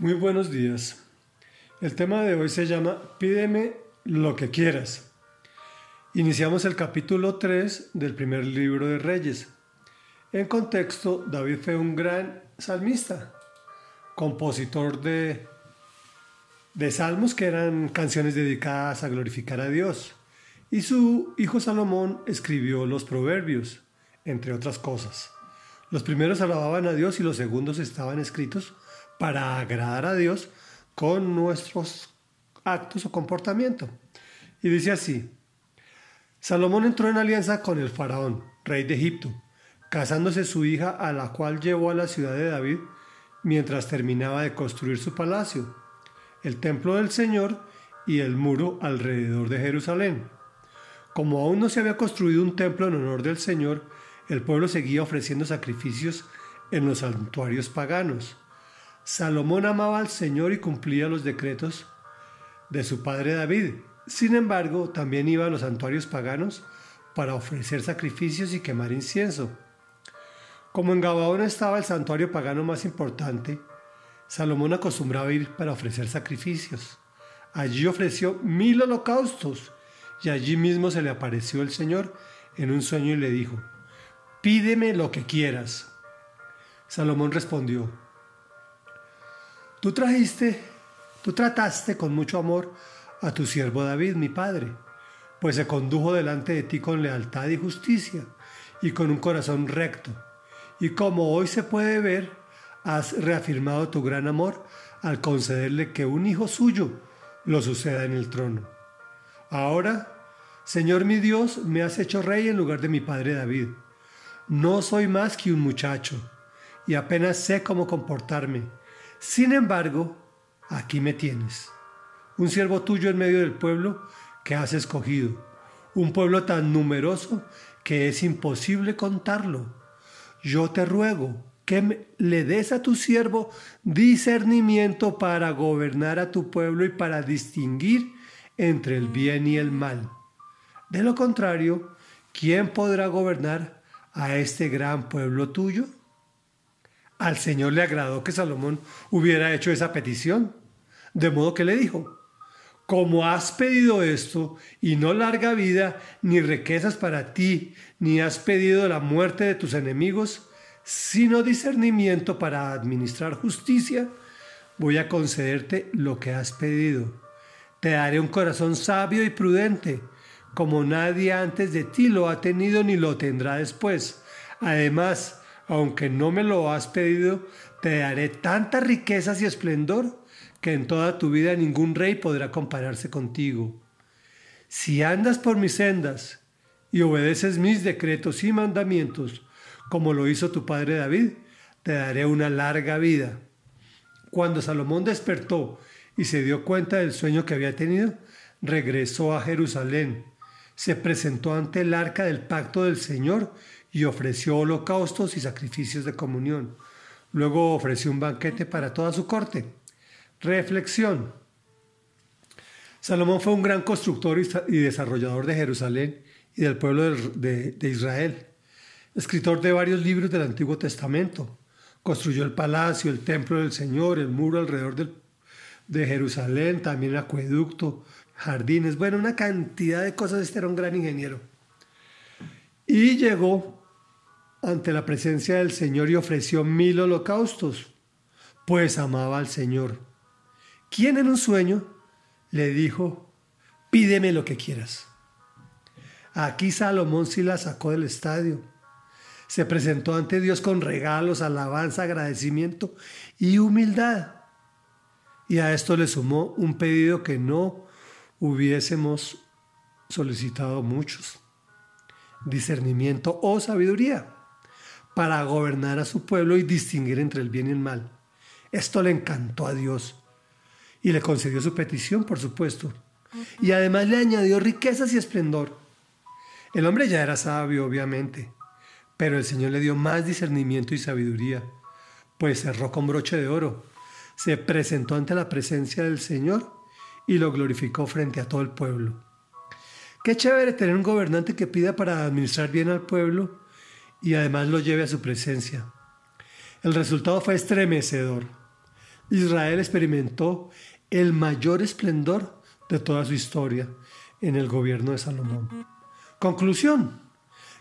Muy buenos días. El tema de hoy se llama Pídeme lo que quieras. Iniciamos el capítulo 3 del primer libro de Reyes. En contexto, David fue un gran salmista, compositor de, de salmos que eran canciones dedicadas a glorificar a Dios. Y su hijo Salomón escribió los proverbios, entre otras cosas. Los primeros alababan a Dios y los segundos estaban escritos para agradar a Dios con nuestros actos o comportamiento. Y dice así, Salomón entró en alianza con el faraón, rey de Egipto, casándose su hija a la cual llevó a la ciudad de David mientras terminaba de construir su palacio, el templo del Señor y el muro alrededor de Jerusalén. Como aún no se había construido un templo en honor del Señor, el pueblo seguía ofreciendo sacrificios en los santuarios paganos. Salomón amaba al Señor y cumplía los decretos de su padre David. Sin embargo, también iba a los santuarios paganos para ofrecer sacrificios y quemar incienso. Como en Gabaón estaba el santuario pagano más importante, Salomón acostumbraba ir para ofrecer sacrificios. Allí ofreció mil holocaustos y allí mismo se le apareció el Señor en un sueño y le dijo, pídeme lo que quieras. Salomón respondió, Tú trajiste, tú trataste con mucho amor a tu siervo David, mi padre, pues se condujo delante de ti con lealtad y justicia y con un corazón recto. Y como hoy se puede ver, has reafirmado tu gran amor al concederle que un hijo suyo lo suceda en el trono. Ahora, Señor mi Dios, me has hecho rey en lugar de mi padre David. No soy más que un muchacho y apenas sé cómo comportarme sin embargo, aquí me tienes, un siervo tuyo en medio del pueblo que has escogido, un pueblo tan numeroso que es imposible contarlo. Yo te ruego que le des a tu siervo discernimiento para gobernar a tu pueblo y para distinguir entre el bien y el mal. De lo contrario, ¿quién podrá gobernar a este gran pueblo tuyo? Al Señor le agradó que Salomón hubiera hecho esa petición, de modo que le dijo, como has pedido esto, y no larga vida, ni riquezas para ti, ni has pedido la muerte de tus enemigos, sino discernimiento para administrar justicia, voy a concederte lo que has pedido. Te daré un corazón sabio y prudente, como nadie antes de ti lo ha tenido ni lo tendrá después. Además, aunque no me lo has pedido, te daré tantas riquezas y esplendor que en toda tu vida ningún rey podrá compararse contigo. Si andas por mis sendas y obedeces mis decretos y mandamientos, como lo hizo tu padre David, te daré una larga vida. Cuando Salomón despertó y se dio cuenta del sueño que había tenido, regresó a Jerusalén, se presentó ante el arca del pacto del Señor y ofreció holocaustos y sacrificios de comunión. Luego ofreció un banquete para toda su corte. Reflexión. Salomón fue un gran constructor y desarrollador de Jerusalén y del pueblo de, Israel. Escritor de varios libros del Antiguo Testamento. Construyó el palacio, el templo del Señor, el muro alrededor de Jerusalén, también el acueducto, jardines, bueno, una cantidad de cosas. Este era un gran ingeniero. Y llegó ante la presencia del Señor y ofreció mil holocaustos, pues amaba al Señor. Quien en un sueño le dijo, pídeme lo que quieras. Aquí Salomón sí la sacó del estadio. Se presentó ante Dios con regalos, alabanza, agradecimiento y humildad. Y a esto le sumó un pedido que no hubiésemos solicitado muchos. Discernimiento o sabiduría para gobernar a su pueblo y distinguir entre el bien y el mal. Esto le encantó a Dios y le concedió su petición, por supuesto. Y además le añadió riquezas y esplendor. El hombre ya era sabio, obviamente, pero el Señor le dio más discernimiento y sabiduría, pues cerró con broche de oro, se presentó ante la presencia del Señor y lo glorificó frente a todo el pueblo. Qué chévere tener un gobernante que pida para administrar bien al pueblo y además lo lleve a su presencia. El resultado fue estremecedor. Israel experimentó el mayor esplendor de toda su historia en el gobierno de Salomón. Conclusión.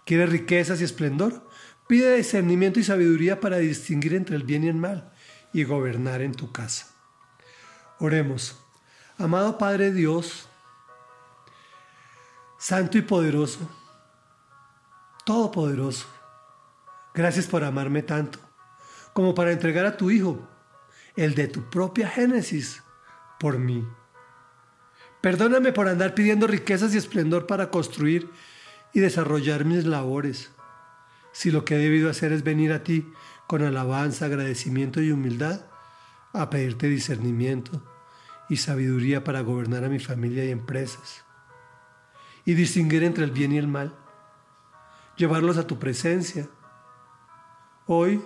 ¿Quieres riquezas y esplendor? Pide discernimiento y sabiduría para distinguir entre el bien y el mal y gobernar en tu casa. Oremos. Amado Padre Dios, Santo y poderoso, Todopoderoso, gracias por amarme tanto, como para entregar a tu Hijo, el de tu propia Génesis, por mí. Perdóname por andar pidiendo riquezas y esplendor para construir y desarrollar mis labores. Si lo que he debido hacer es venir a ti con alabanza, agradecimiento y humildad, a pedirte discernimiento y sabiduría para gobernar a mi familia y empresas, y distinguir entre el bien y el mal, llevarlos a tu presencia. Hoy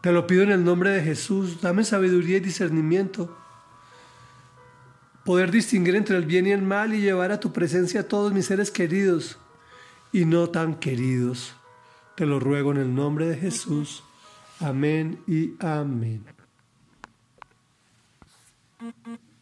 te lo pido en el nombre de Jesús, dame sabiduría y discernimiento, poder distinguir entre el bien y el mal y llevar a tu presencia a todos mis seres queridos y no tan queridos. Te lo ruego en el nombre de Jesús. Amén y amén. Mm-mm.